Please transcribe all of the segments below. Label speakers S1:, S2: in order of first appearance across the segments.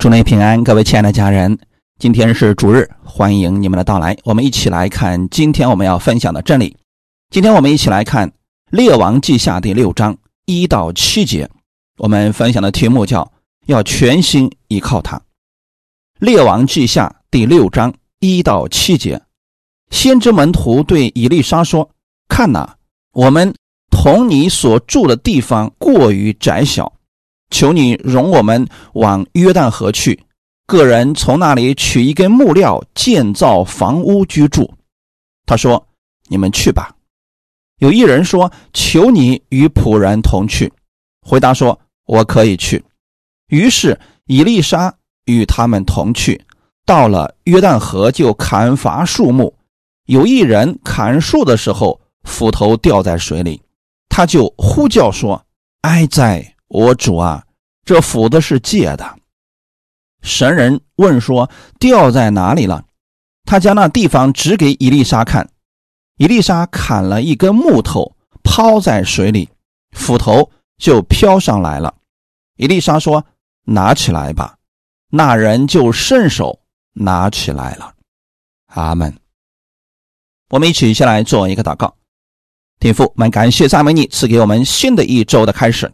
S1: 祝内平安，各位亲爱的家人，今天是主日，欢迎你们的到来。我们一起来看今天我们要分享的真理。今天我们一起来看《列王记下》第六章一到七节。我们分享的题目叫“要全心依靠他”。《列王记下》第六章一到七节，先知门徒对以利沙说：“看哪，我们同你所住的地方过于窄小。”求你容我们往约旦河去，个人从那里取一根木料建造房屋居住。他说：“你们去吧。”有一人说：“求你与仆人同去。”回答说：“我可以去。”于是以丽莎与他们同去，到了约旦河就砍伐树木。有一人砍树的时候，斧头掉在水里，他就呼叫说：“哀哉！”我主啊，这斧子是借的。神人问说：“掉在哪里了？”他将那地方指给伊丽莎看。伊丽莎砍了一根木头，抛在水里，斧头就飘上来了。伊丽莎说：“拿起来吧。”那人就顺手拿起来了。阿门。我们一起先来做一个祷告。天父，我们感谢赞美你赐给我们新的一周的开始。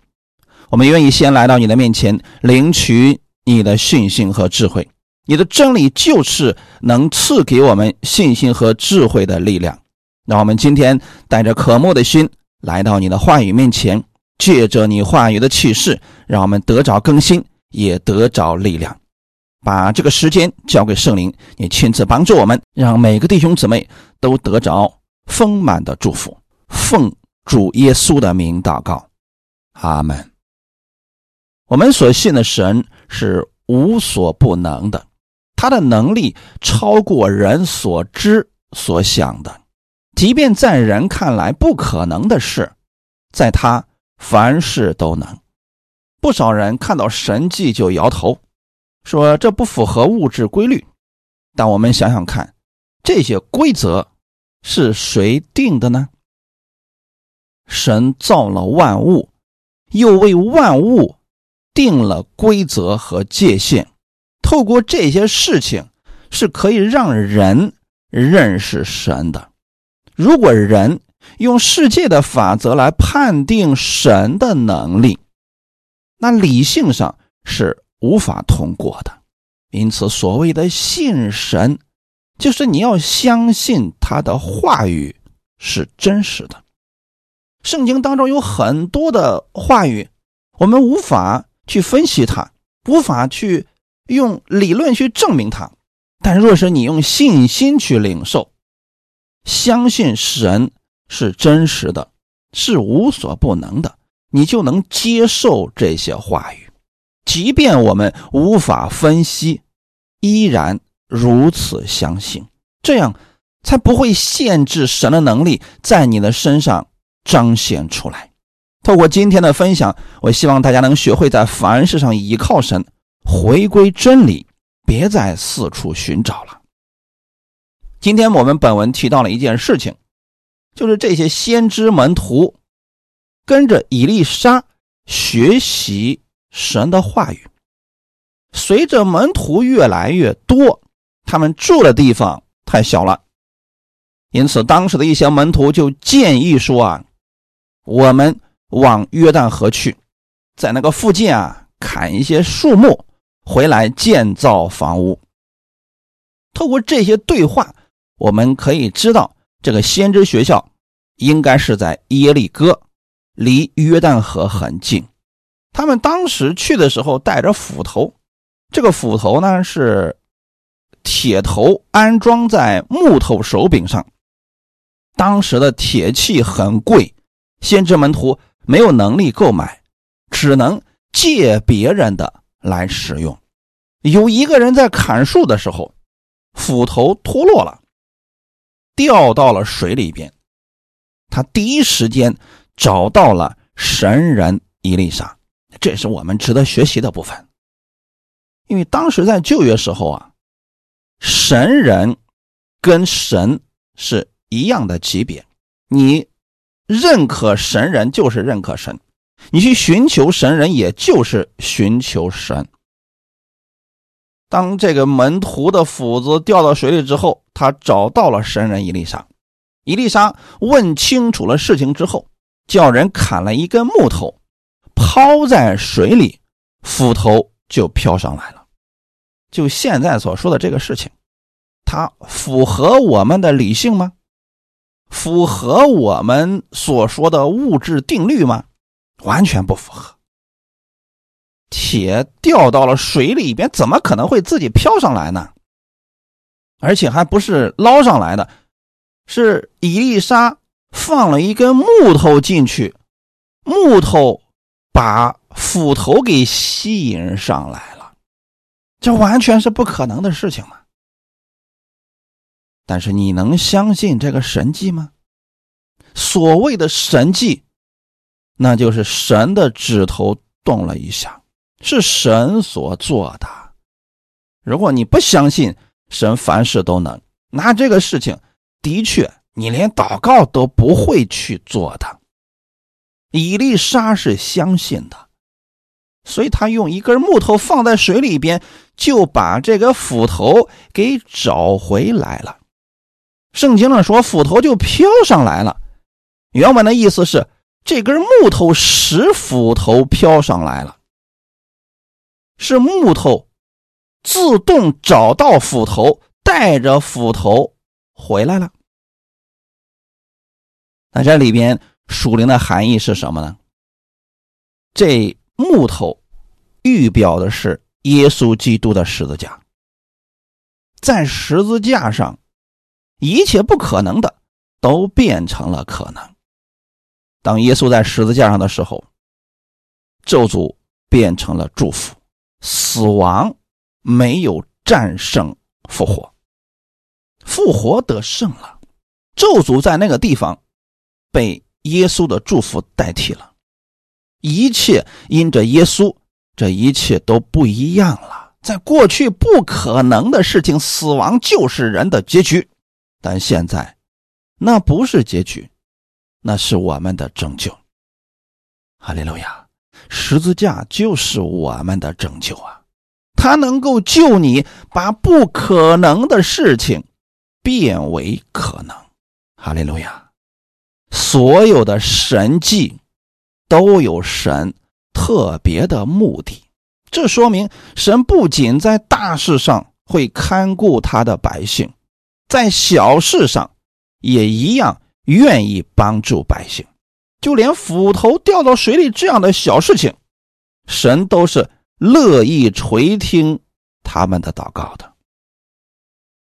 S1: 我们愿意先来到你的面前，领取你的信心和智慧。你的真理就是能赐给我们信心和智慧的力量。让我们今天带着渴慕的心来到你的话语面前，借着你话语的启示，让我们得着更新，也得着力量。把这个时间交给圣灵，你亲自帮助我们，让每个弟兄姊妹都得着丰满的祝福。奉主耶稣的名祷告，阿门。我们所信的神是无所不能的，他的能力超过人所知所想的。即便在人看来不可能的事，在他凡事都能。不少人看到神迹就摇头，说这不符合物质规律。但我们想想看，这些规则是谁定的呢？神造了万物，又为万物。定了规则和界限，透过这些事情是可以让人认识神的。如果人用世界的法则来判定神的能力，那理性上是无法通过的。因此，所谓的信神，就是你要相信他的话语是真实的。圣经当中有很多的话语，我们无法。去分析它，无法去用理论去证明它，但若是你用信心去领受，相信神是真实的，是无所不能的，你就能接受这些话语。即便我们无法分析，依然如此相信，这样才不会限制神的能力在你的身上彰显出来。透过今天的分享，我希望大家能学会在凡事上依靠神，回归真理，别再四处寻找了。今天我们本文提到了一件事情，就是这些先知门徒跟着以利沙学习神的话语。随着门徒越来越多，他们住的地方太小了，因此当时的一些门徒就建议说：“啊，我们。”往约旦河去，在那个附近啊，砍一些树木回来建造房屋。透过这些对话，我们可以知道，这个先知学校应该是在耶利哥，离约旦河很近。他们当时去的时候带着斧头，这个斧头呢是铁头安装在木头手柄上。当时的铁器很贵，先知门徒。没有能力购买，只能借别人的来使用。有一个人在砍树的时候，斧头脱落了，掉到了水里边。他第一时间找到了神人伊丽莎，这是我们值得学习的部分。因为当时在旧约时候啊，神人跟神是一样的级别，你。认可神人就是认可神，你去寻求神人也就是寻求神。当这个门徒的斧子掉到水里之后，他找到了神人伊丽莎。伊丽莎问清楚了事情之后，叫人砍了一根木头，抛在水里，斧头就飘上来了。就现在所说的这个事情，它符合我们的理性吗？符合我们所说的物质定律吗？完全不符合。铁掉到了水里边，怎么可能会自己飘上来呢？而且还不是捞上来的，是伊丽莎放了一根木头进去，木头把斧头给吸引上来了，这完全是不可能的事情嘛。但是你能相信这个神迹吗？所谓的神迹，那就是神的指头动了一下。是神所做的。如果你不相信神凡事都能，那这个事情的确你连祷告都不会去做的。伊丽莎是相信的，所以他用一根木头放在水里边，就把这个斧头给找回来了。圣经上说，斧头就飘上来了。原文的意思是，这根木头使斧头飘上来了。是木头自动找到斧头，带着斧头回来了。那这里边属灵的含义是什么呢？这木头预表的是耶稣基督的十字架，在十字架上，一切不可能的都变成了可能。当耶稣在十字架上的时候，咒诅变成了祝福。死亡没有战胜复活，复活得胜了。咒诅在那个地方被耶稣的祝福代替了，一切因着耶稣，这一切都不一样了。在过去不可能的事情，死亡就是人的结局，但现在那不是结局，那是我们的拯救。哈利路亚。十字架就是我们的拯救啊！它能够救你，把不可能的事情变为可能。哈利路亚！所有的神迹都有神特别的目的，这说明神不仅在大事上会看顾他的百姓，在小事上也一样愿意帮助百姓。就连斧头掉到水里这样的小事情，神都是乐意垂听他们的祷告的。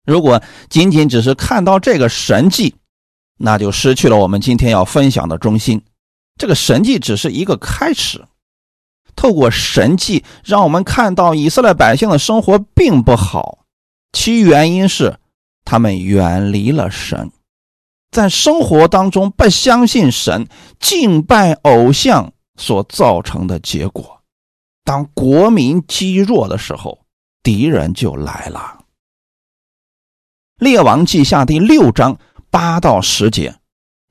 S1: 如果仅仅只是看到这个神迹，那就失去了我们今天要分享的中心。这个神迹只是一个开始，透过神迹，让我们看到以色列百姓的生活并不好，其原因是他们远离了神。在生活当中不相信神、敬拜偶像所造成的结果，当国民积弱的时候，敌人就来了。列王记下第六章八到十节，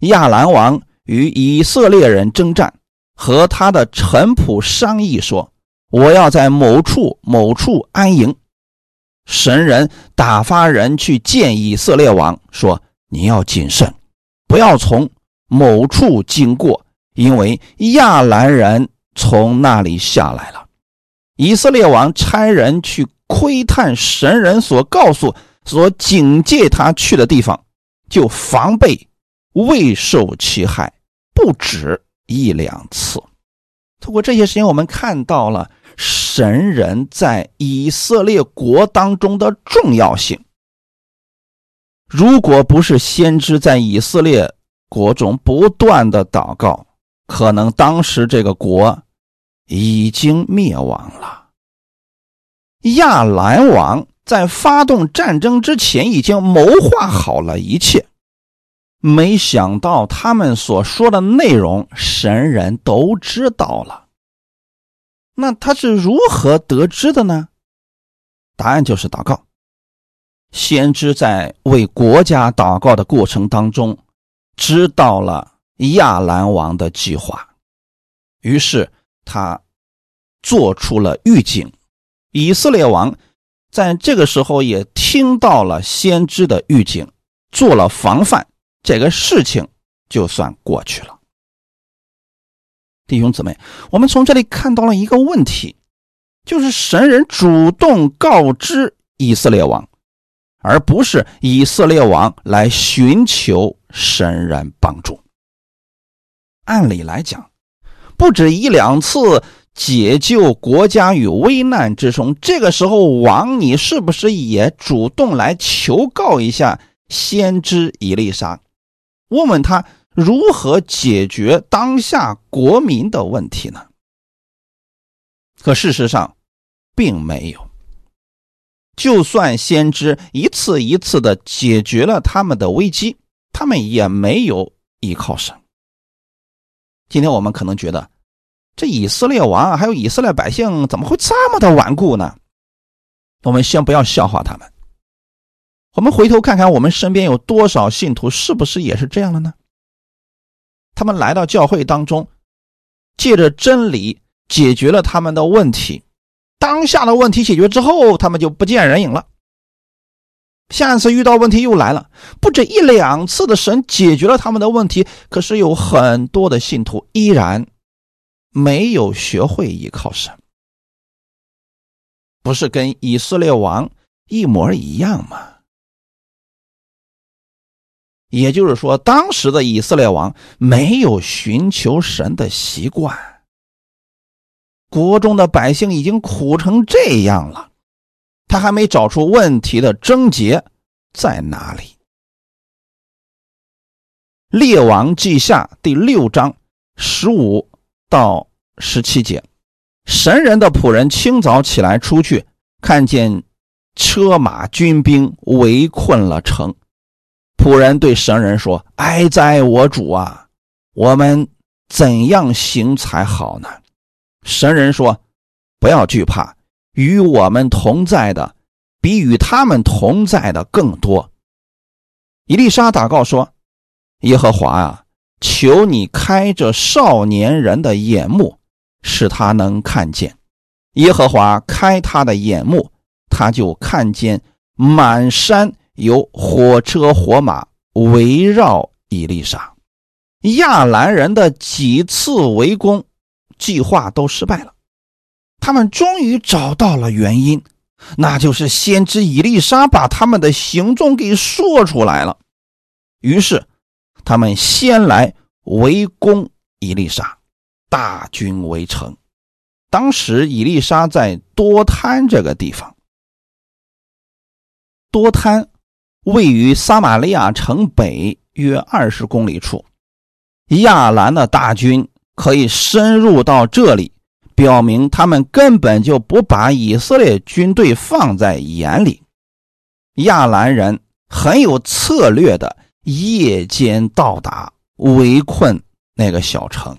S1: 亚兰王与以色列人征战，和他的臣仆商议说：“我要在某处某处安营。”神人打发人去见以色列王，说。你要谨慎，不要从某处经过，因为亚兰人从那里下来了。以色列王差人去窥探神人所告诉、所警戒他去的地方，就防备未受其害，不止一两次。通过这些事情，我们看到了神人在以色列国当中的重要性。如果不是先知在以色列国中不断的祷告，可能当时这个国已经灭亡了。亚兰王在发动战争之前已经谋划好了一切，没想到他们所说的内容，神人都知道了。那他是如何得知的呢？答案就是祷告。先知在为国家祷告的过程当中，知道了亚兰王的计划，于是他做出了预警。以色列王在这个时候也听到了先知的预警，做了防范，这个事情就算过去了。弟兄姊妹，我们从这里看到了一个问题，就是神人主动告知以色列王，而不是以色列王来寻求神人帮助。按理来讲，不止一两次解救国家于危难之中，这个时候王，你是不是也主动来求告一下先知以利沙，问问他？如何解决当下国民的问题呢？可事实上，并没有。就算先知一次一次的解决了他们的危机，他们也没有依靠神。今天我们可能觉得，这以色列王还有以色列百姓怎么会这么的顽固呢？我们先不要笑话他们，我们回头看看我们身边有多少信徒，是不是也是这样的呢？他们来到教会当中，借着真理解决了他们的问题。当下的问题解决之后，他们就不见人影了。下一次遇到问题又来了，不止一两次的神解决了他们的问题，可是有很多的信徒依然没有学会依靠神，不是跟以色列王一模一样吗？也就是说，当时的以色列王没有寻求神的习惯，国中的百姓已经苦成这样了，他还没找出问题的症结在哪里。列王记下第六章十五到十七节，神人的仆人清早起来出去，看见车马军兵围困了城。仆人对神人说：“哀哉，我主啊，我们怎样行才好呢？”神人说：“不要惧怕，与我们同在的比与他们同在的更多。”伊丽莎祷告说：“耶和华啊，求你开着少年人的眼目，使他能看见。耶和华开他的眼目，他就看见满山。”有火车火马围绕伊丽莎，亚兰人的几次围攻计划都失败了。他们终于找到了原因，那就是先知伊丽莎把他们的行踪给说出来了。于是，他们先来围攻伊丽莎，大军围城。当时，伊丽莎在多滩这个地方，多滩。位于撒玛利亚城北约二十公里处，亚兰的大军可以深入到这里，表明他们根本就不把以色列军队放在眼里。亚兰人很有策略的夜间到达，围困那个小城，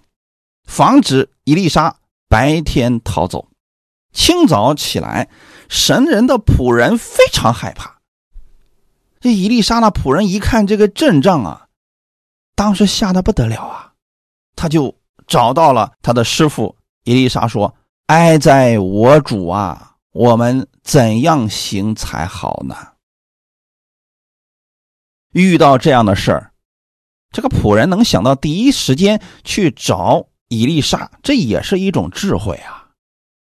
S1: 防止伊丽莎白天逃走。清早起来，神人的仆人非常害怕。这伊丽莎那仆人一看这个阵仗啊，当时吓得不得了啊，他就找到了他的师傅伊丽莎说：“哀哉，我主啊，我们怎样行才好呢？”遇到这样的事儿，这个仆人能想到第一时间去找伊丽莎，这也是一种智慧啊。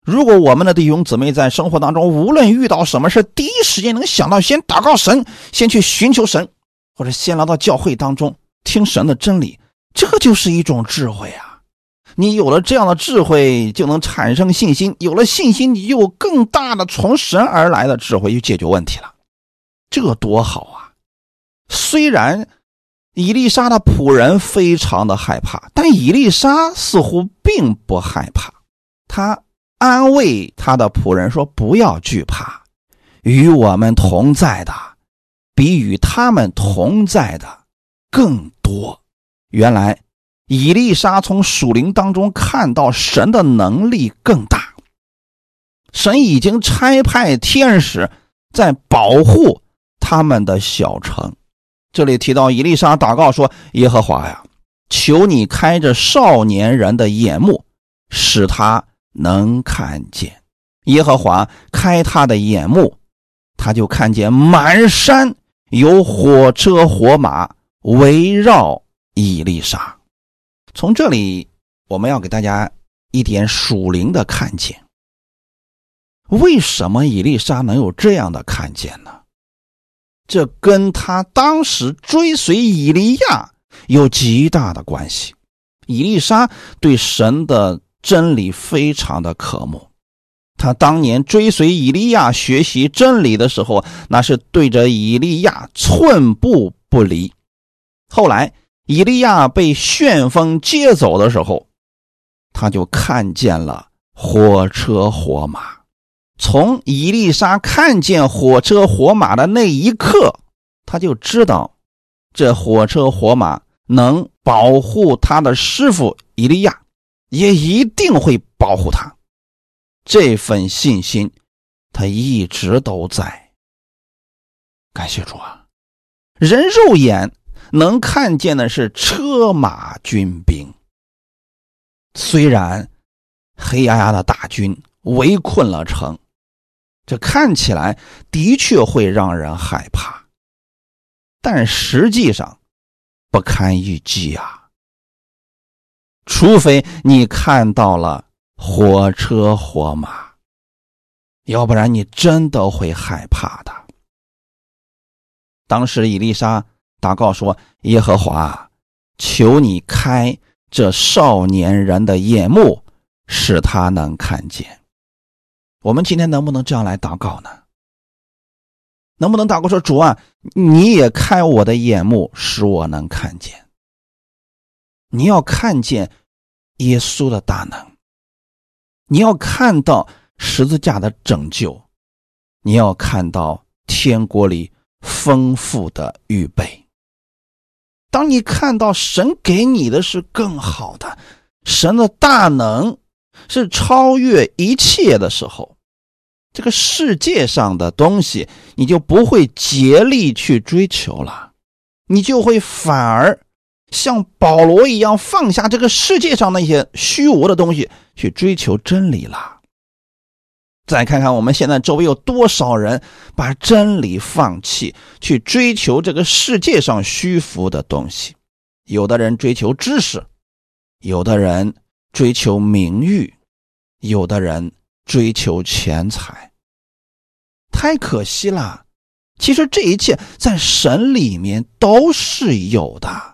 S1: 如果我们的弟兄姊妹在生活当中，无论遇到什么事，第一时间能想到先祷告神，先去寻求神，或者先来到教会当中听神的真理，这就是一种智慧啊！你有了这样的智慧，就能产生信心，有了信心，你就有更大的从神而来的智慧去解决问题了，这多好啊！虽然伊丽莎的仆人非常的害怕，但伊丽莎似乎并不害怕，他。安慰他的仆人说：“不要惧怕，与我们同在的比与他们同在的更多。”原来，以丽莎从属灵当中看到神的能力更大。神已经差派天使在保护他们的小城。这里提到以丽莎祷告说：“耶和华呀，求你开着少年人的眼目，使他。”能看见耶和华开他的眼目，他就看见满山有火车火马围绕以丽莎。从这里，我们要给大家一点属灵的看见。为什么以丽莎能有这样的看见呢？这跟他当时追随以利亚有极大的关系。以丽莎对神的真理非常的渴慕，他当年追随以利亚学习真理的时候，那是对着以利亚寸步不离。后来以利亚被旋风接走的时候，他就看见了火车火马。从伊丽莎看见火车火马的那一刻，他就知道这火车火马能保护他的师傅伊利亚，也一定会保护他。这份信心，他一直都在。感谢主啊！人肉眼能看见的是车马军兵，虽然黑压压的大军围困了城。这看起来的确会让人害怕，但实际上不堪一击啊！除非你看到了火车火马，要不然你真的会害怕的。当时伊丽莎祷告说：“耶和华，求你开这少年人的眼目，使他能看见。”我们今天能不能这样来祷告呢？能不能祷告说：“主啊，你也开我的眼目，使我能看见。你要看见耶稣的大能，你要看到十字架的拯救，你要看到天国里丰富的预备。当你看到神给你的是更好的，神的大能是超越一切的时候。”这个世界上的东西，你就不会竭力去追求了，你就会反而像保罗一样放下这个世界上那些虚无的东西，去追求真理了。再看看我们现在周围有多少人把真理放弃，去追求这个世界上虚浮的东西。有的人追求知识，有的人追求名誉，有的人。追求钱财，太可惜了。其实这一切在神里面都是有的。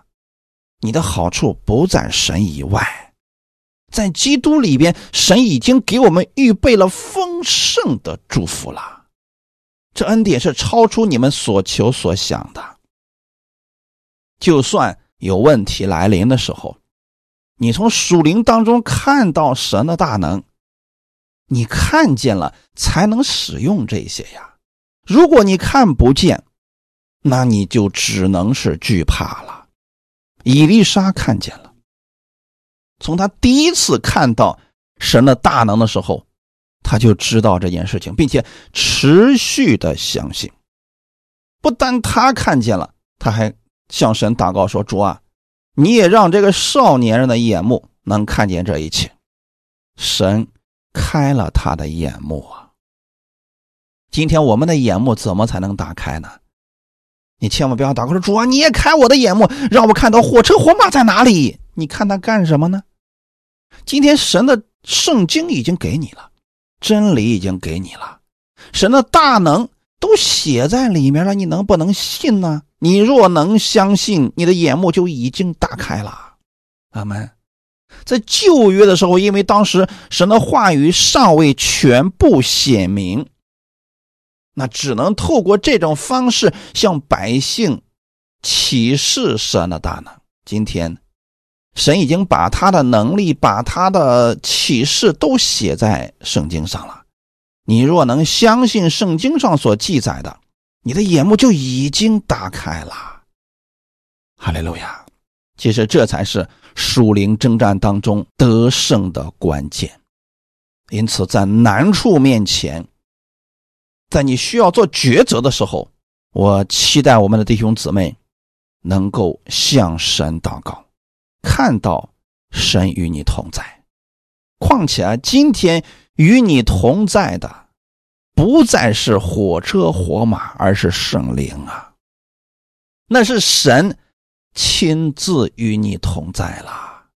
S1: 你的好处不在神以外，在基督里边，神已经给我们预备了丰盛的祝福了。这恩典是超出你们所求所想的。就算有问题来临的时候，你从属灵当中看到神的大能。你看见了才能使用这些呀，如果你看不见，那你就只能是惧怕了。伊丽莎看见了，从他第一次看到神的大能的时候，他就知道这件事情，并且持续的相信。不但他看见了，他还向神祷告说：“主啊，你也让这个少年人的眼目能看见这一切。”神。开了他的眼目啊！今天我们的眼目怎么才能打开呢？你千万不要祷告说：“主啊，你也开我的眼目，让我看到火车火马在哪里。”你看他干什么呢？今天神的圣经已经给你了，真理已经给你了，神的大能都写在里面了，你能不能信呢？你若能相信，你的眼目就已经打开了。阿门。在旧约的时候，因为当时神的话语尚未全部显明，那只能透过这种方式向百姓启示神的大能。今天，神已经把他的能力、把他的启示都写在圣经上了。你若能相信圣经上所记载的，你的眼目就已经打开了。哈利路亚！其实这才是。属灵征战当中得胜的关键，因此在难处面前，在你需要做抉择的时候，我期待我们的弟兄姊妹能够向神祷告，看到神与你同在。况且啊今天与你同在的，不再是火车火马，而是圣灵啊！那是神亲自与你同在了。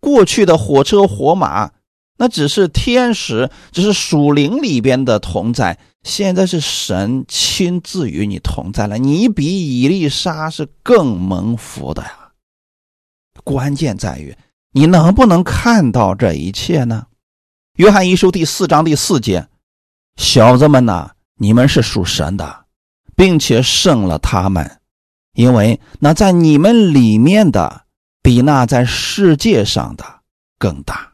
S1: 过去的火车火马，那只是天使，只是属灵里边的同在。现在是神亲自与你同在了，你比以利沙是更蒙福的呀。关键在于你能不能看到这一切呢？约翰一书第四章第四节：“小子们呐，你们是属神的，并且胜了他们，因为那在你们里面的比那在世界上的更大。”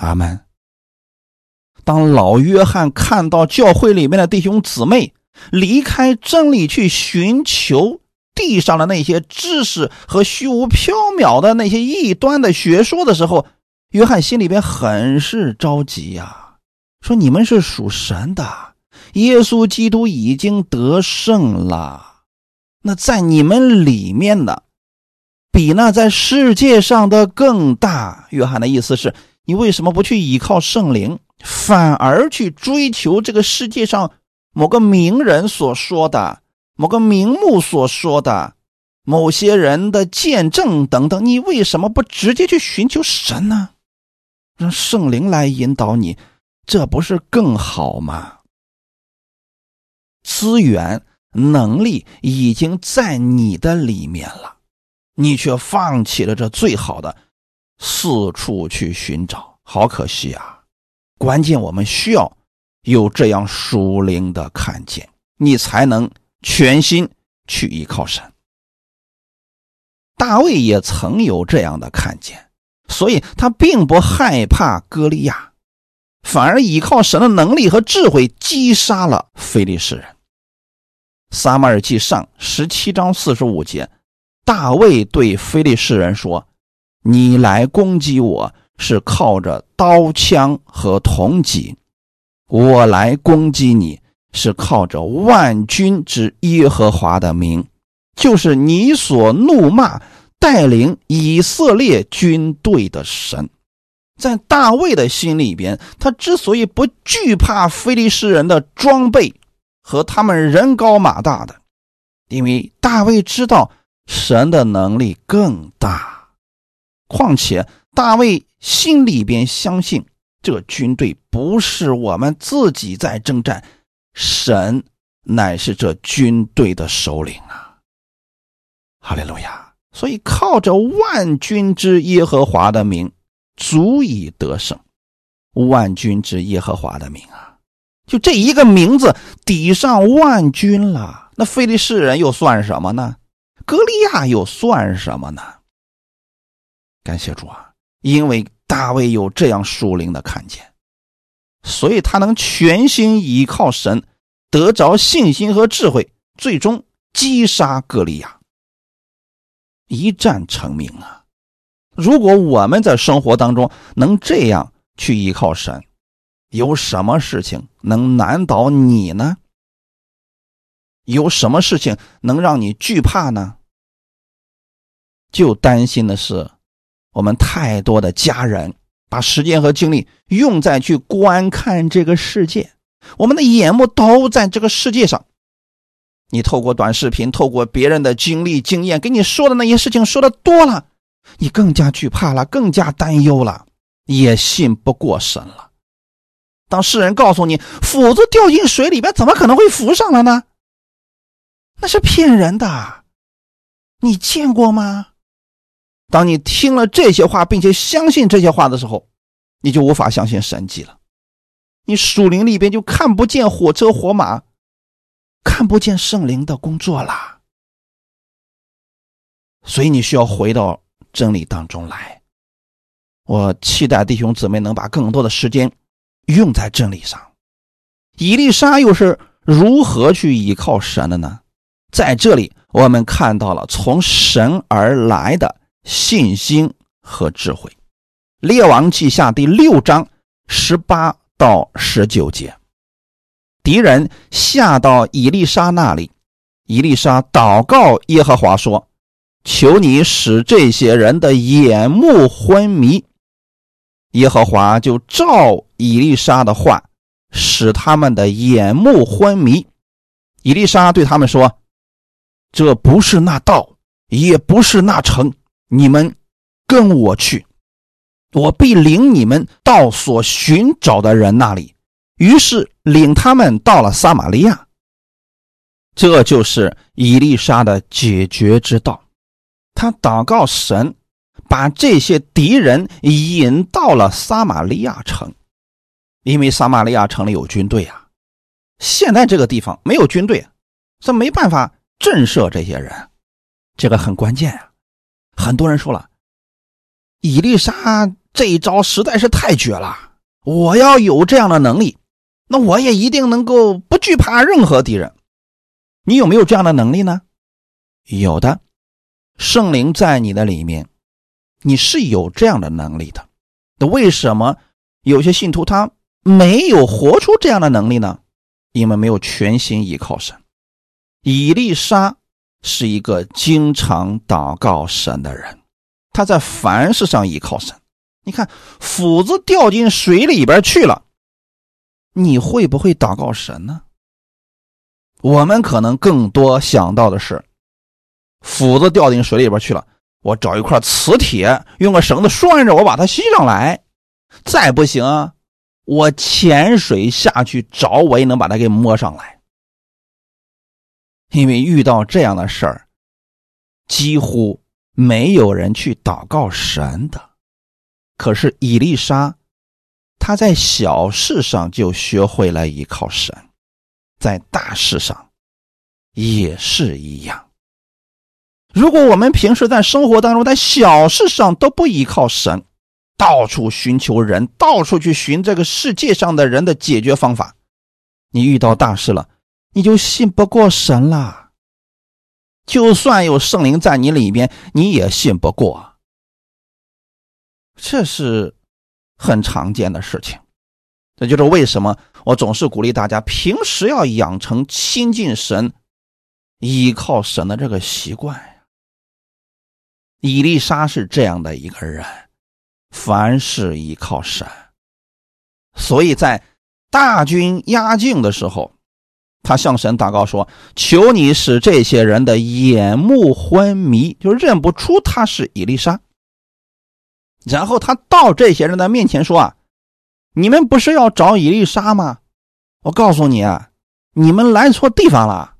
S1: 阿门。当老约翰看到教会里面的弟兄姊妹离开真理去寻求地上的那些知识和虚无缥缈的那些异端的学说的时候，约翰心里边很是着急呀，说：“你们是属神的，耶稣基督已经得胜了，那在你们里面的比那在世界上的更大。”约翰的意思是你为什么不去依靠圣灵？反而去追求这个世界上某个名人所说的、某个名目所说的、某些人的见证等等，你为什么不直接去寻求神呢？让圣灵来引导你，这不是更好吗？资源、能力已经在你的里面了，你却放弃了这最好的，四处去寻找，好可惜啊！关键我们需要有这样属灵的看见，你才能全心去依靠神。大卫也曾有这样的看见，所以他并不害怕歌利亚，反而依靠神的能力和智慧击杀了非利士人。撒马尔记上十七章四十五节，大卫对非利士人说：“你来攻击我。”是靠着刀枪和铜戟，我来攻击你；是靠着万军之耶和华的名，就是你所怒骂带领以色列军队的神。在大卫的心里边，他之所以不惧怕非利士人的装备和他们人高马大的，因为大卫知道神的能力更大，况且。大卫心里边相信，这军队不是我们自己在征战，神乃是这军队的首领啊！哈利路亚！所以靠着万军之耶和华的名，足以得胜。万军之耶和华的名啊，就这一个名字抵上万军了。那非利士人又算什么呢？歌利亚又算什么呢？感谢主啊！因为大卫有这样属灵的看见，所以他能全心依靠神，得着信心和智慧，最终击杀歌利亚，一战成名啊！如果我们在生活当中能这样去依靠神，有什么事情能难倒你呢？有什么事情能让你惧怕呢？就担心的是。我们太多的家人把时间和精力用在去观看这个世界，我们的眼目都在这个世界上。你透过短视频，透过别人的经历经验给你说的那些事情说的多了，你更加惧怕了，更加担忧了，也信不过神了。当世人告诉你斧子掉进水里边，怎么可能会浮上来呢？那是骗人的，你见过吗？当你听了这些话，并且相信这些话的时候，你就无法相信神迹了。你属灵里边就看不见火车火马，看不见圣灵的工作啦。所以你需要回到真理当中来。我期待弟兄姊妹能把更多的时间用在真理上。伊丽莎又是如何去依靠神的呢？在这里，我们看到了从神而来的。信心和智慧，《列王记下》第六章十八到十九节，敌人下到以利沙那里，以利沙祷告耶和华说：“求你使这些人的眼目昏迷。”耶和华就照以利沙的话使他们的眼目昏迷。伊丽莎对他们说：“这不是那道，也不是那城，你们跟我去，我必领你们到所寻找的人那里。”于是领他们到了撒玛利亚。这就是伊丽莎的解决之道。他祷告神，把这些敌人引到了撒玛利亚城，因为撒玛利亚城里有军队啊。现在这个地方没有军队，这没办法震慑这些人，这个很关键啊。很多人说了，伊丽莎这一招实在是太绝了，我要有这样的能力，那我也一定能够不惧怕任何敌人。你有没有这样的能力呢？有的，圣灵在你的里面，你是有这样的能力的。那为什么有些信徒他没有活出这样的能力呢？因为没有全心依靠神。以利沙是一个经常祷告神的人，他在凡事上依靠神。你看，斧子掉进水里边去了，你会不会祷告神呢？我们可能更多想到的是，斧子掉进水里边去了，我找一块磁铁，用个绳子拴着，我把它吸上来。再不行。我潜水下去找，我也能把它给摸上来。因为遇到这样的事儿，几乎没有人去祷告神的。可是伊丽莎，她在小事上就学会了依靠神，在大事上也是一样。如果我们平时在生活当中，在小事上都不依靠神，到处寻求人，到处去寻这个世界上的人的解决方法。你遇到大事了，你就信不过神了。就算有圣灵在你里边，你也信不过。这是很常见的事情。这就是为什么我总是鼓励大家平时要养成亲近神、依靠神的这个习惯。伊丽莎是这样的一个人。凡事依靠神，所以在大军压境的时候，他向神祷告说：“求你使这些人的眼目昏迷，就认不出他是伊丽莎。”然后他到这些人的面前说：“啊，你们不是要找伊丽莎吗？我告诉你啊，你们来错地方了。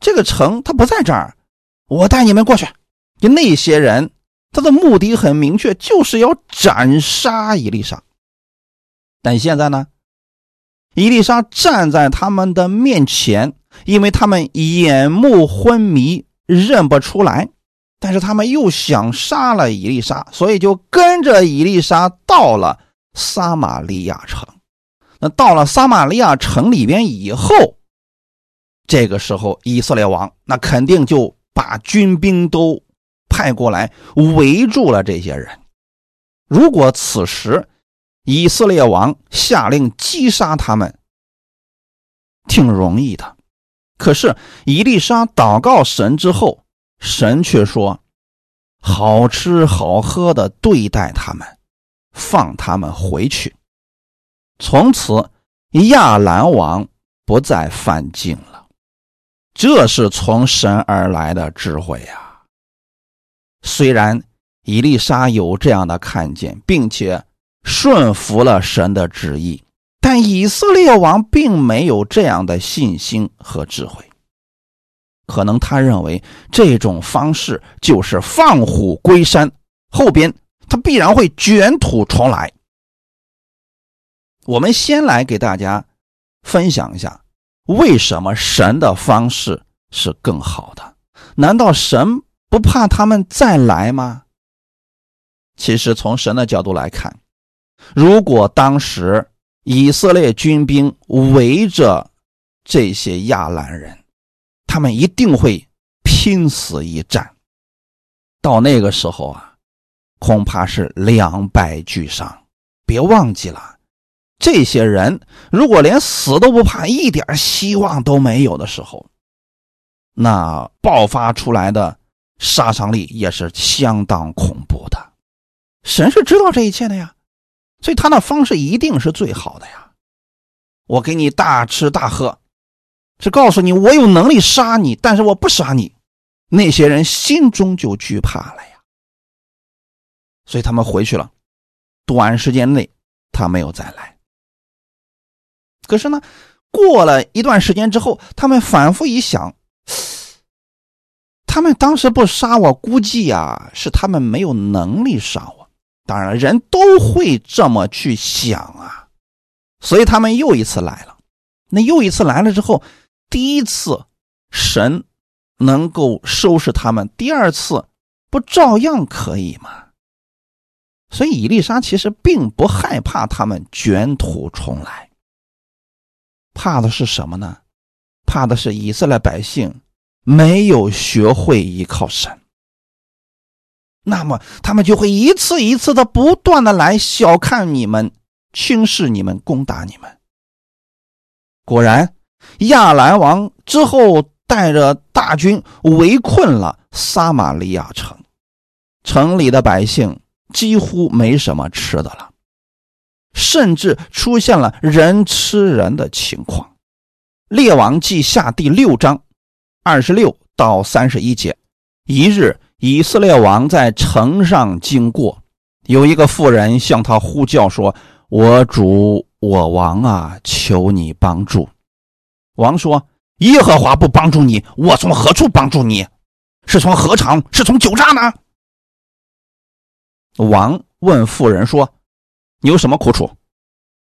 S1: 这个城他不在这儿，我带你们过去。就那些人。”他的目的很明确，就是要斩杀伊丽莎。但现在呢，伊丽莎站在他们的面前，因为他们眼目昏迷，认不出来。但是他们又想杀了伊丽莎，所以就跟着伊丽莎到了撒玛利亚城。那到了撒玛利亚城里边以后，这个时候以色列王那肯定就把军兵都。派过来围住了这些人。如果此时以色列王下令击杀他们，挺容易的。可是伊丽莎祷告神之后，神却说：“好吃好喝的对待他们，放他们回去。从此亚兰王不再犯境了。”这是从神而来的智慧呀。虽然伊丽莎有这样的看见，并且顺服了神的旨意，但以色列王并没有这样的信心和智慧。可能他认为这种方式就是放虎归山，后边他必然会卷土重来。我们先来给大家分享一下，为什么神的方式是更好的？难道神？不怕他们再来吗？其实从神的角度来看，如果当时以色列军兵围着这些亚兰人，他们一定会拼死一战。到那个时候啊，恐怕是两败俱伤。别忘记了，这些人如果连死都不怕，一点希望都没有的时候，那爆发出来的。杀伤力也是相当恐怖的，神是知道这一切的呀，所以他的方式一定是最好的呀。我给你大吃大喝，是告诉你我有能力杀你，但是我不杀你。那些人心中就惧怕了呀，所以他们回去了。短时间内他没有再来。可是呢，过了一段时间之后，他们反复一想，他们当时不杀我，估计呀是他们没有能力杀我。当然，人都会这么去想啊，所以他们又一次来了。那又一次来了之后，第一次神。能够收拾他们，第二次不照样可以吗？所以以丽莎其实并不害怕他们卷土重来，怕的是什么呢？怕的是以色列百姓没有学会依靠神，那么他们就会一次一次的不断的来小看你们、轻视你们、攻打你们。果然，亚兰王之后。带着大军围困了撒玛利亚城，城里的百姓几乎没什么吃的了，甚至出现了人吃人的情况。列王记下第六章二十六到三十一节：一日，以色列王在城上经过，有一个妇人向他呼叫说：“我主我王啊，求你帮助。”王说。耶和华不帮助你，我从何处帮助你？是从何场？是从酒榨呢？王问妇人说：“你有什么苦楚？”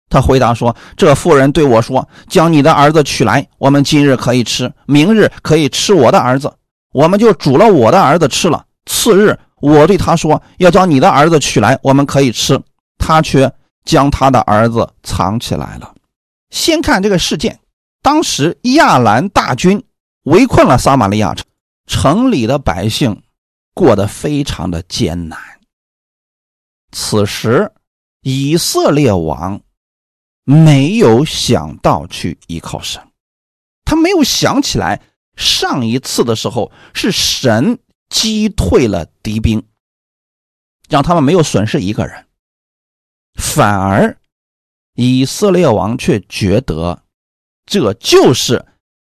S1: 他回答说：“这妇人对我说，将你的儿子取来，我们今日可以吃，明日可以吃我的儿子。我们就煮了我的儿子吃了。次日，我对他说，要将你的儿子取来，我们可以吃。他却将他的儿子藏起来了。先看这个事件。”当时亚兰大军围困了撒玛利亚城，城里的百姓过得非常的艰难。此时，以色列王没有想到去依靠神，他没有想起来上一次的时候是神击退了敌兵，让他们没有损失一个人，反而以色列王却觉得。这就是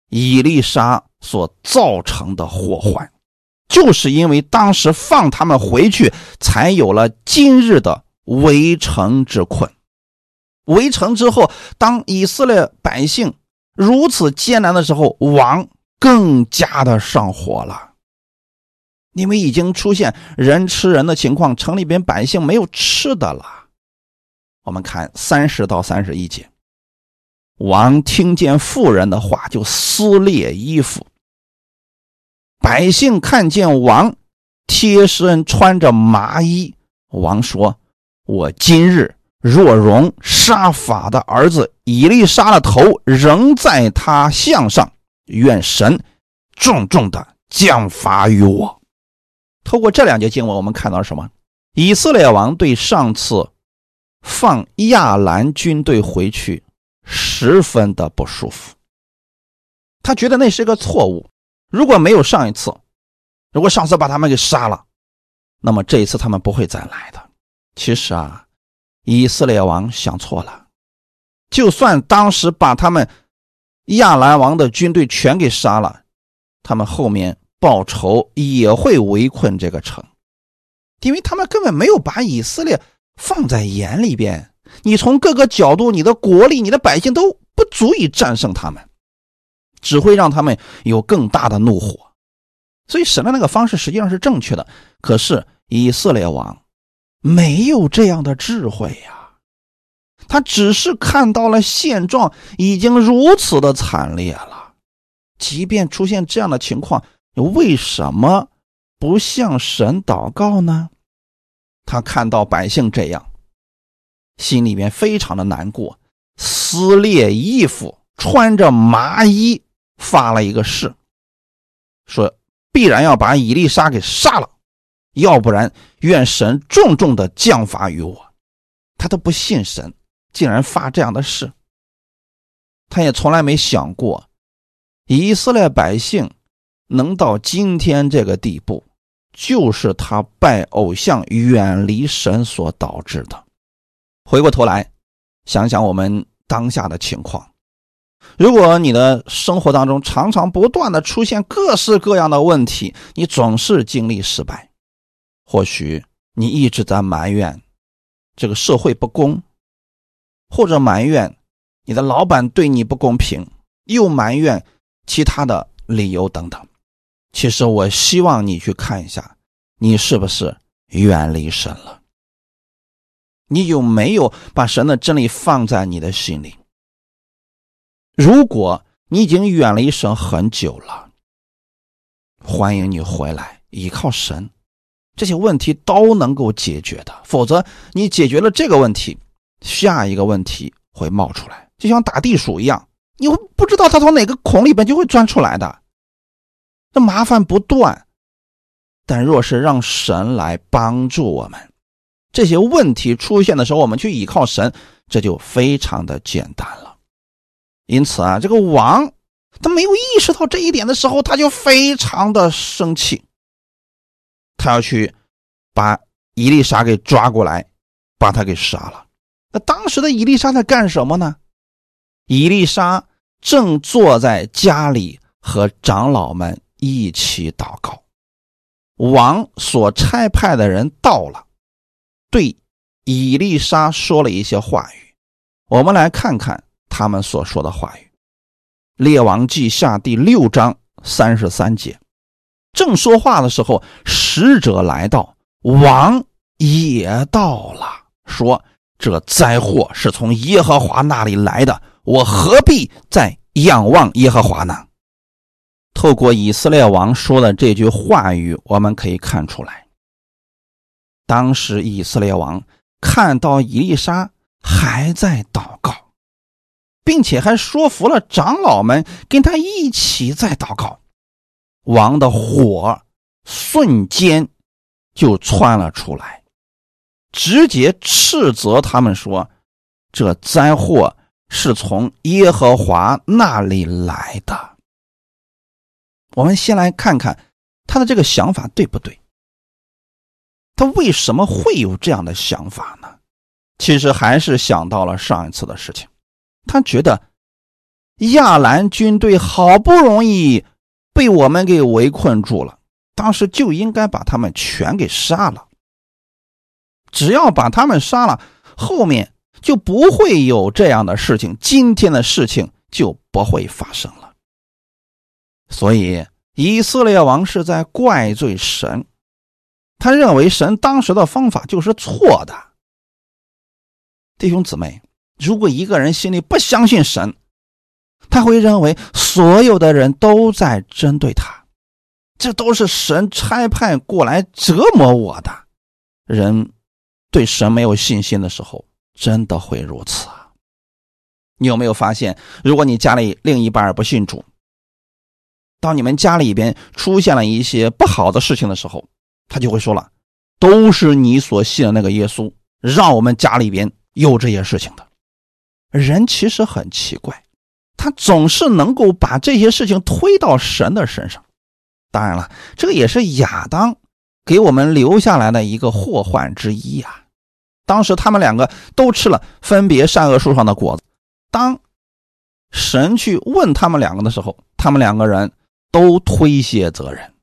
S1: 伊丽莎所造成的祸患，就是因为当时放他们回去，才有了今日的围城之困。围城之后，当以色列百姓如此艰难的时候，王更加的上火了，因为已经出现人吃人的情况，城里边百姓没有吃的了。我们看三十到三十一节。王听见妇人的话，就撕裂衣服。百姓看见王贴身穿着麻衣，王说：“我今日若容杀法的儿子以利沙的头仍在他项上，愿神重重的降罚于我。”透过这两节经文，我们看到什么？以色列王对上次放亚兰军队回去。十分的不舒服，他觉得那是个错误。如果没有上一次，如果上次把他们给杀了，那么这一次他们不会再来的。其实啊，以色列王想错了。就算当时把他们亚兰王的军队全给杀了，他们后面报仇也会围困这个城，因为他们根本没有把以色列放在眼里边。你从各个角度，你的国力、你的百姓都不足以战胜他们，只会让他们有更大的怒火。所以神的那个方式实际上是正确的，可是以色列王没有这样的智慧呀，他只是看到了现状已经如此的惨烈了，即便出现这样的情况，为什么不向神祷告呢？他看到百姓这样。心里面非常的难过，撕裂衣服，穿着麻衣，发了一个誓，说必然要把伊丽莎给杀了，要不然愿神重重的降罚于我。他都不信神，竟然发这样的誓。他也从来没想过，以色列百姓能到今天这个地步，就是他拜偶像、远离神所导致的。回过头来，想想我们当下的情况，如果你的生活当中常常不断的出现各式各样的问题，你总是经历失败，或许你一直在埋怨这个社会不公，或者埋怨你的老板对你不公平，又埋怨其他的理由等等。其实，我希望你去看一下，你是不是远离神了？你有没有把神的真理放在你的心里？如果你已经远离神很久了，欢迎你回来，依靠神，这些问题都能够解决的。否则，你解决了这个问题，下一个问题会冒出来，就像打地鼠一样，你会不知道它从哪个孔里边就会钻出来的，那麻烦不断。但若是让神来帮助我们，这些问题出现的时候，我们去依靠神，这就非常的简单了。因此啊，这个王他没有意识到这一点的时候，他就非常的生气，他要去把伊丽莎给抓过来，把他给杀了。那当时的伊丽莎在干什么呢？伊丽莎正坐在家里和长老们一起祷告。王所差派的人到了，对伊丽莎说了一些话语。我们来看看。他们所说的话语，《列王记下》第六章三十三节，正说话的时候，使者来到，王也到了，说：“这灾祸是从耶和华那里来的，我何必再仰望耶和华呢？”透过以色列王说的这句话语，我们可以看出来，当时以色列王看到伊丽莎还在祷告。并且还说服了长老们跟他一起在祷告，王的火瞬间就窜了出来，直接斥责他们说：“这灾祸是从耶和华那里来的。”我们先来看看他的这个想法对不对？他为什么会有这样的想法呢？其实还是想到了上一次的事情。他觉得亚兰军队好不容易被我们给围困住了，当时就应该把他们全给杀了。只要把他们杀了，后面就不会有这样的事情，今天的事情就不会发生了。所以以色列王是在怪罪神，他认为神当时的方法就是错的。弟兄姊妹。如果一个人心里不相信神，他会认为所有的人都在针对他，这都是神差派过来折磨我的。人对神没有信心的时候，真的会如此啊！你有没有发现，如果你家里另一半不信主，当你们家里边出现了一些不好的事情的时候，他就会说了：“都是你所信的那个耶稣，让我们家里边有这些事情的。”人其实很奇怪，他总是能够把这些事情推到神的身上。当然了，这个也是亚当给我们留下来的一个祸患之一啊。当时他们两个都吃了分别善恶树上的果子，当神去问他们两个的时候，他们两个人都推卸责任。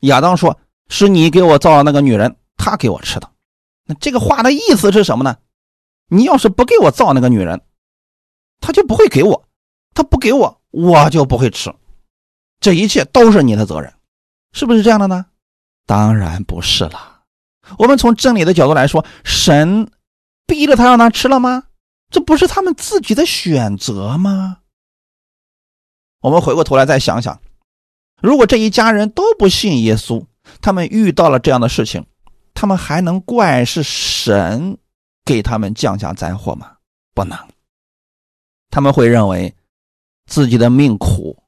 S1: 亚当说：“是你给我造了那个女人，她给我吃的。”那这个话的意思是什么呢？你要是不给我造那个女人，他就不会给我，他不给我，我就不会吃。这一切都是你的责任，是不是这样的呢？当然不是了。我们从真理的角度来说，神逼着他让他吃了吗？这不是他们自己的选择吗？我们回过头来再想想，如果这一家人都不信耶稣，他们遇到了这样的事情，他们还能怪是神？给他们降下灾祸吗？不能。他们会认为自己的命苦，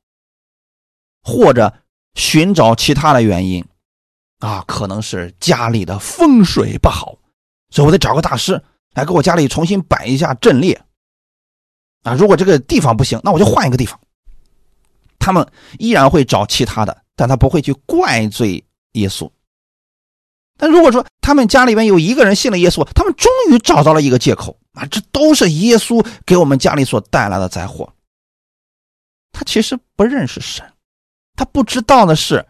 S1: 或者寻找其他的原因，啊，可能是家里的风水不好，所以我得找个大师来给我家里重新摆一下阵列。啊，如果这个地方不行，那我就换一个地方。他们依然会找其他的，但他不会去怪罪耶稣。但如果说他们家里面有一个人信了耶稣，他们终于找到了一个借口啊，这都是耶稣给我们家里所带来的灾祸。他其实不认识神，他不知道的是，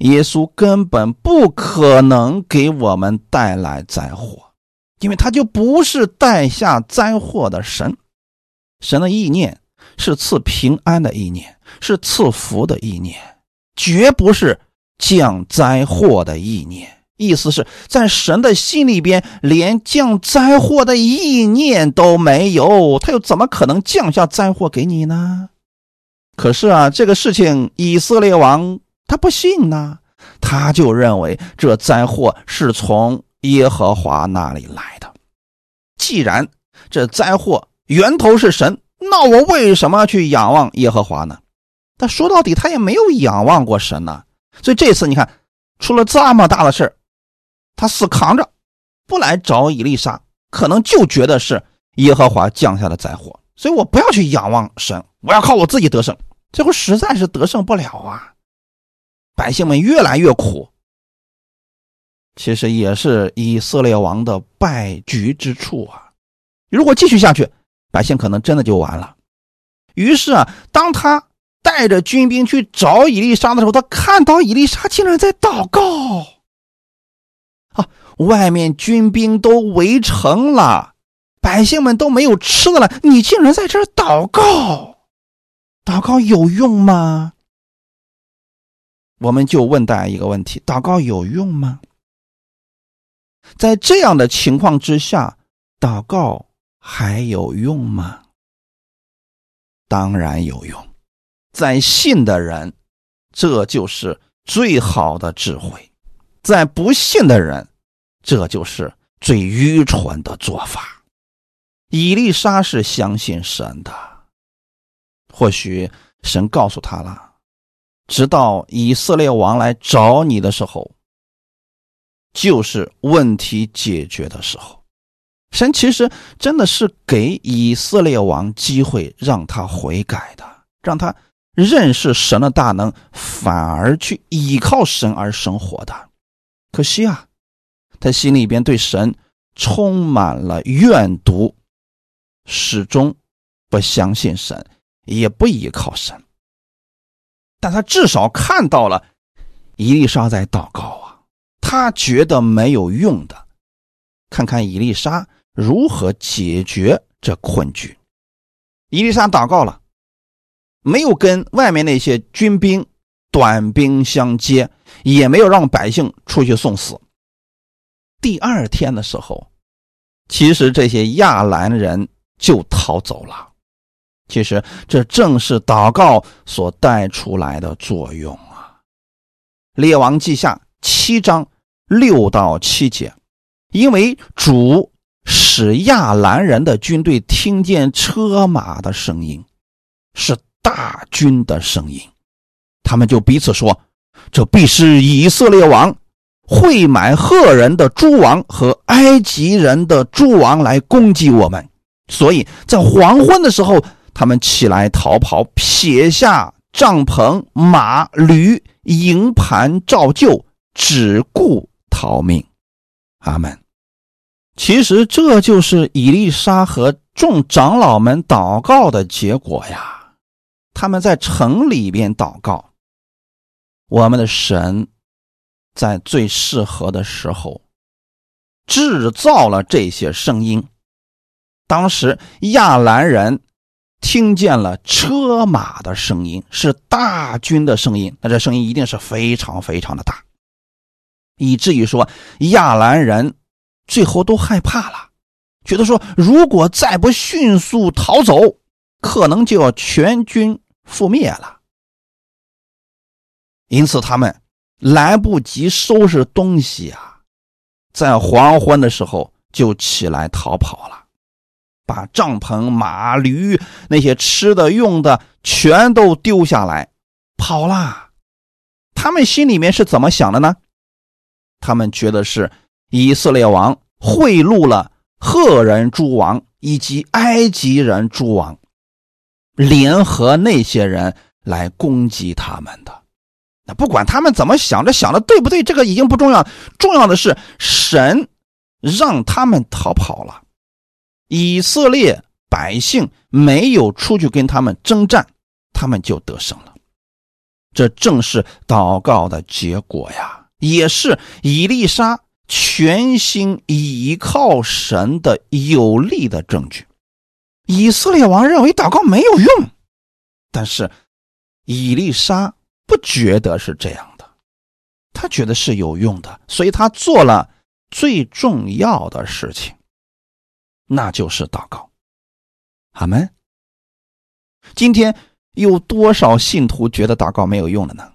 S1: 耶稣根本不可能给我们带来灾祸，因为他就不是带下灾祸的神。神的意念是赐平安的意念，是赐福的意念，绝不是降灾祸的意念。意思是在神的心里边，连降灾祸的意念都没有，他又怎么可能降下灾祸给你呢？可是啊，这个事情以色列王他不信呐，他就认为这灾祸是从耶和华那里来的。既然这灾祸源头是神，那我为什么要去仰望耶和华呢？但说到底，他也没有仰望过神呢。所以这次你看，出了这么大的事他死扛着，不来找以丽莎，可能就觉得是耶和华降下的灾祸，所以我不要去仰望神，我要靠我自己得胜。最后实在是得胜不了啊，百姓们越来越苦。其实也是以色列王的败局之处啊。如果继续下去，百姓可能真的就完了。于是啊，当他带着军兵去找以丽莎的时候，他看到以丽莎竟然在祷告。啊！外面军兵都围城了，百姓们都没有吃的了，你竟然在这儿祷告，祷告有用吗？我们就问大家一个问题：祷告有用吗？在这样的情况之下，祷告还有用吗？当然有用，在信的人，这就是最好的智慧。在不信的人，这就是最愚蠢的做法。伊丽莎是相信神的，或许神告诉他了，直到以色列王来找你的时候，就是问题解决的时候。神其实真的是给以色列王机会，让他悔改的，让他认识神的大能，反而去依靠神而生活的。可惜啊，他心里边对神充满了怨毒，始终不相信神，也不依靠神。但他至少看到了伊丽莎在祷告啊，他觉得没有用的，看看伊丽莎如何解决这困局。伊丽莎祷告了，没有跟外面那些军兵。短兵相接，也没有让百姓出去送死。第二天的时候，其实这些亚兰人就逃走了。其实这正是祷告所带出来的作用啊！列王记下七章六到七节，因为主使亚兰人的军队听见车马的声音，是大军的声音。他们就彼此说：“这必是以色列王会买赫人的诸王和埃及人的诸王来攻击我们。”所以在黄昏的时候，他们起来逃跑，撇下帐篷、马、驴、营盘照旧，只顾逃命。阿门。其实这就是以丽莎和众长老们祷告的结果呀。他们在城里边祷告。我们的神在最适合的时候制造了这些声音。当时亚兰人听见了车马的声音，是大军的声音，那这声音一定是非常非常的大，以至于说亚兰人最后都害怕了，觉得说如果再不迅速逃走，可能就要全军覆灭了。因此，他们来不及收拾东西啊，在黄昏的时候就起来逃跑了，把帐篷、马、驴那些吃的、用的全都丢下来，跑了。他们心里面是怎么想的呢？他们觉得是以色列王贿赂了赫人诸王以及埃及人诸王，联合那些人来攻击他们的。那不管他们怎么想着想的对不对，这个已经不重要，重要的是神让他们逃跑了。以色列百姓没有出去跟他们征战，他们就得胜了。这正是祷告的结果呀，也是以利沙全心倚靠神的有力的证据。以色列王认为祷告没有用，但是以利沙不觉得是这样的，他觉得是有用的，所以他做了最重要的事情，那就是祷告。阿门。今天有多少信徒觉得祷告没有用了呢？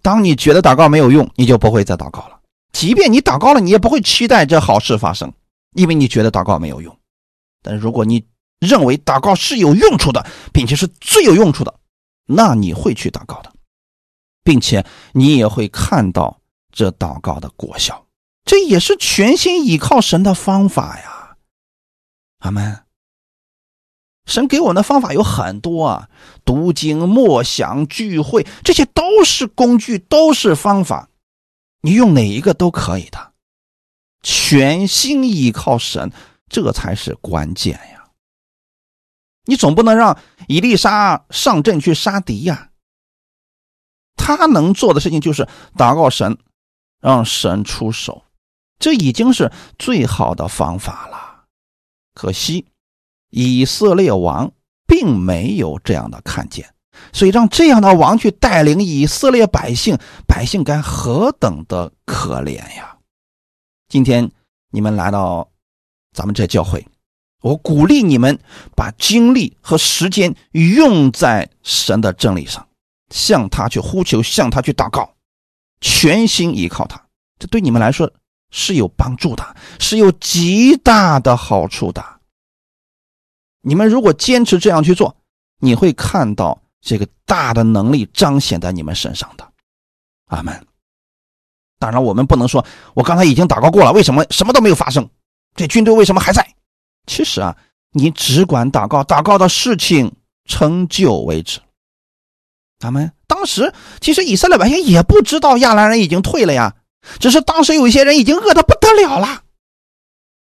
S1: 当你觉得祷告没有用，你就不会再祷告了。即便你祷告了，你也不会期待这好事发生，因为你觉得祷告没有用。但如果你认为祷告是有用处的，并且是最有用处的，那你会去祷告的，并且你也会看到这祷告的果效。这也是全心倚靠神的方法呀，阿门。神给我们的方法有很多啊，读经、默想、聚会，这些都是工具，都是方法，你用哪一个都可以的。全心依靠神，这才是关键呀。你总不能让伊丽莎上阵去杀敌呀。他能做的事情就是祷告神，让神出手，这已经是最好的方法了。可惜。以色列王并没有这样的看见，所以让这样的王去带领以色列百姓，百姓该何等的可怜呀！今天你们来到咱们这教会，我鼓励你们把精力和时间用在神的真理上，向他去呼求，向他去祷告，全心依靠他，这对你们来说是有帮助的，是有极大的好处的。你们如果坚持这样去做，你会看到这个大的能力彰显在你们身上的。阿门。当然，我们不能说我刚才已经祷告过了，为什么什么都没有发生？这军队为什么还在？其实啊，你只管祷告，祷告到事情成就为止。咱们当时其实以色列百姓也不知道亚兰人已经退了呀，只是当时有一些人已经饿得不得了了，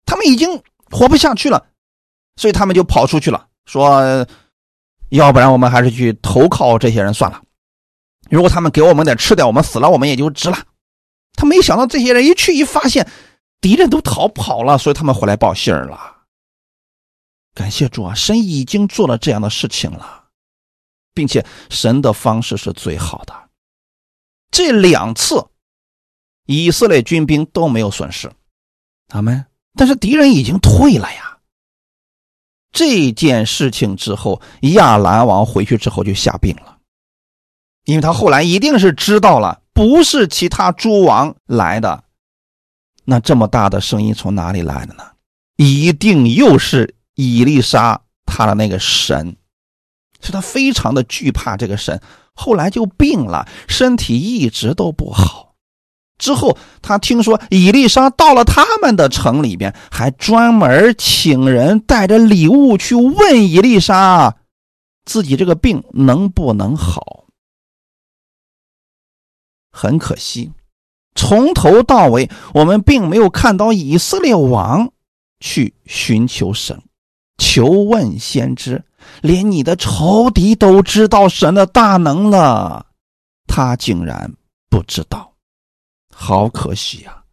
S1: 他们已经活不下去了。所以他们就跑出去了，说：“要不然我们还是去投靠这些人算了。如果他们给我们点吃的，我们死了我们也就值了。”他没想到这些人一去一发现敌人都逃跑了，所以他们回来报信儿了。感谢主啊，神已经做了这样的事情了，并且神的方式是最好的。这两次以色列军兵都没有损失，他们但是敌人已经退了呀。这件事情之后，亚兰王回去之后就下病了，因为他后来一定是知道了，不是其他诸王来的，那这么大的声音从哪里来的呢？一定又是伊丽莎他的那个神，是他非常的惧怕这个神，后来就病了，身体一直都不好。之后，他听说伊丽莎到了他们的城里边，还专门请人带着礼物去问伊丽莎，自己这个病能不能好。很可惜，从头到尾，我们并没有看到以色列王去寻求神，求问先知，连你的仇敌都知道神的大能了，他竟然不知道。好可惜呀！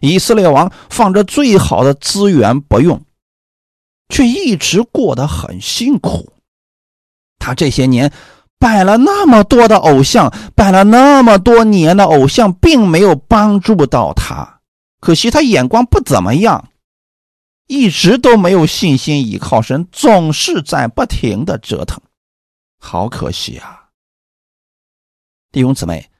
S1: 以色列王放着最好的资源不用，却一直过得很辛苦。他这些年拜了那么多的偶像，拜了那么多年的偶像，并没有帮助到他。可惜他眼光不怎么样，一直都没有信心依靠神，总是在不停的折腾。好可惜啊！弟兄姊妹。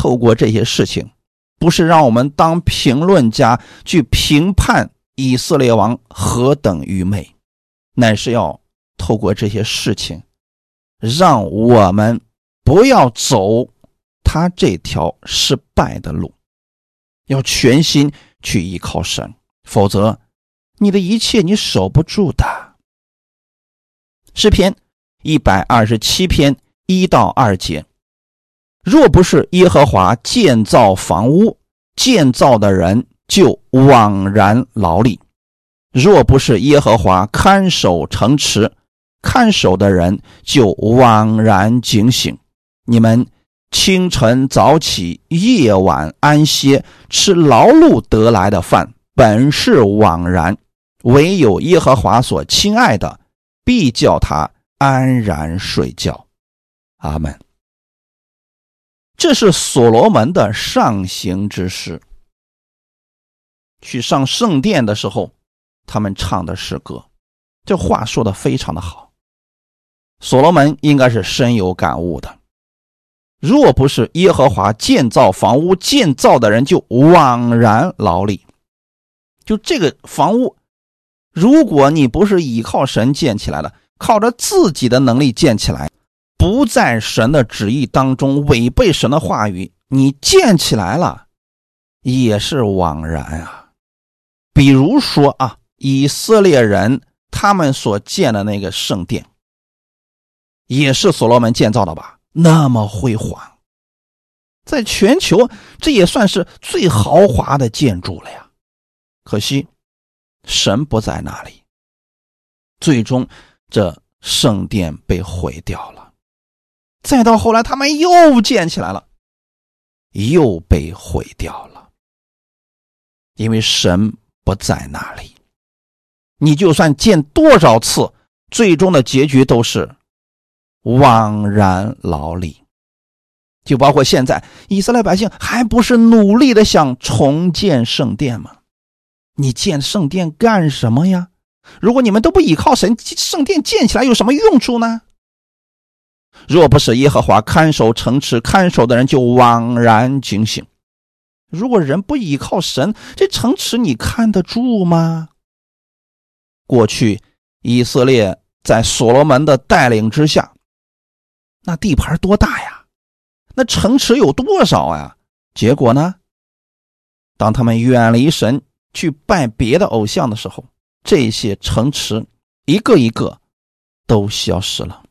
S1: 透过这些事情，不是让我们当评论家去评判以色列王何等愚昧，乃是要透过这些事情，让我们不要走他这条失败的路，要全心去依靠神，否则你的一切你守不住的。诗篇一百二十七篇一到二节。若不是耶和华建造房屋，建造的人就枉然劳力；若不是耶和华看守城池，看守的人就枉然警醒。你们清晨早起，夜晚安歇，吃劳碌得来的饭，本是枉然；唯有耶和华所亲爱的，必叫他安然睡觉。阿门。这是所罗门的上行之诗。去上圣殿的时候，他们唱的诗歌，这话说的非常的好。所罗门应该是深有感悟的。若不是耶和华建造房屋，建造的人就枉然劳力。就这个房屋，如果你不是依靠神建起来的，靠着自己的能力建起来，不在神的旨意当中，违背神的话语，你建起来了，也是枉然啊。比如说啊，以色列人他们所建的那个圣殿，也是所罗门建造的吧？那么辉煌，在全球这也算是最豪华的建筑了呀。可惜神不在那里，最终这圣殿被毁掉了。再到后来，他们又建起来了，又被毁掉了，因为神不在那里。你就算建多少次，最终的结局都是。枉然劳力，就包括现在以色列百姓还不是努力的想重建圣殿吗？你建圣殿干什么呀？如果你们都不依靠神，圣殿建起来有什么用处呢？若不是耶和华看守城池，看守的人就枉然警醒。如果人不依靠神，这城池你看得住吗？过去以色列在所罗门的带领之下。那地盘多大呀？那城池有多少呀？结果呢？当他们远离神去拜别的偶像的时候，这些城池一个一个都消失了，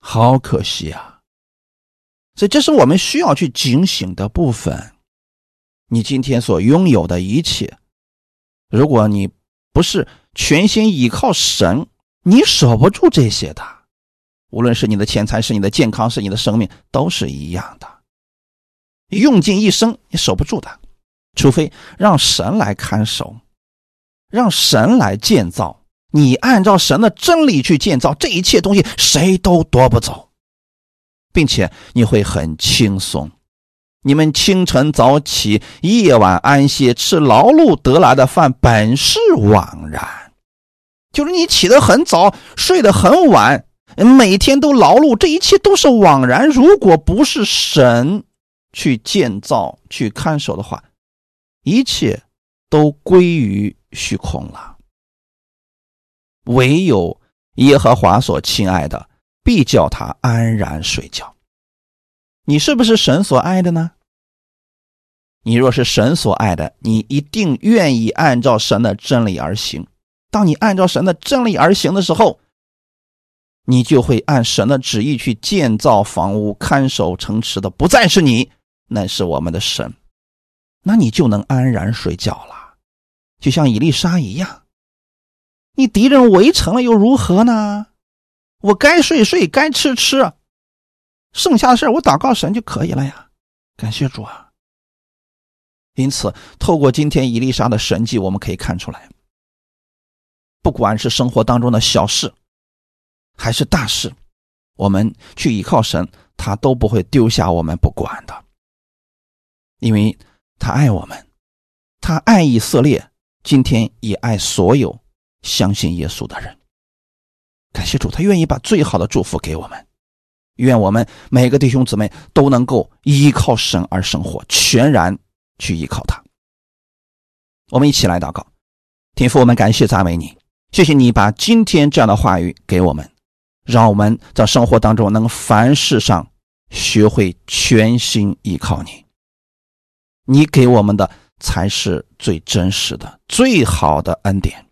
S1: 好可惜啊！所以，这是我们需要去警醒的部分。你今天所拥有的一切，如果你不是全心依靠神，你守不住这些的。无论是你的钱财，是你的健康，是你的生命，都是一样的。用尽一生，你守不住的，除非让神来看守，让神来建造。你按照神的真理去建造，这一切东西谁都夺不走，并且你会很轻松。你们清晨早起，夜晚安歇，吃劳碌得来的饭，本是枉然。就是你起得很早，睡得很晚。每天都劳碌，这一切都是枉然。如果不是神去建造、去看守的话，一切都归于虚空了。唯有耶和华所亲爱的，必叫他安然睡觉。你是不是神所爱的呢？你若是神所爱的，你一定愿意按照神的真理而行。当你按照神的真理而行的时候，你就会按神的旨意去建造房屋、看守城池的，不再是你，乃是我们的神。那你就能安然睡觉了，就像伊丽莎一样。你敌人围城了又如何呢？我该睡睡，该吃吃，剩下的事我祷告神就可以了呀。感谢主啊！因此，透过今天伊丽莎的神迹，我们可以看出来，不管是生活当中的小事。还是大事，我们去依靠神，他都不会丢下我们不管的，因为他爱我们，他爱以色列，今天也爱所有相信耶稣的人。感谢主，他愿意把最好的祝福给我们，愿我们每个弟兄姊妹都能够依靠神而生活，全然去依靠他。我们一起来祷告，天父，我们感谢赞美你，谢谢你把今天这样的话语给我们。让我们在生活当中能凡事上学会全心依靠你，你给我们的才是最真实的、最好的恩典。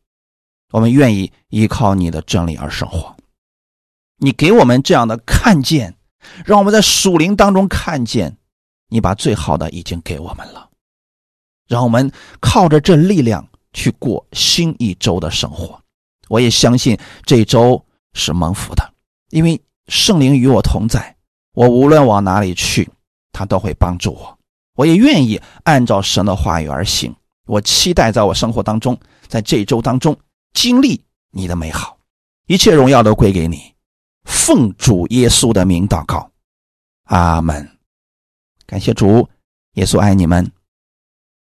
S1: 我们愿意依靠你的真理而生活。你给我们这样的看见，让我们在属灵当中看见你把最好的已经给我们了。让我们靠着这力量去过新一周的生活。我也相信这周是蒙福的，因为圣灵与我同在。我无论往哪里去，他都会帮助我。我也愿意按照神的话语而行。我期待在我生活当中，在这一周当中经历你的美好，一切荣耀都归给你。奉主耶稣的名祷告，阿门。感谢主，耶稣爱你们。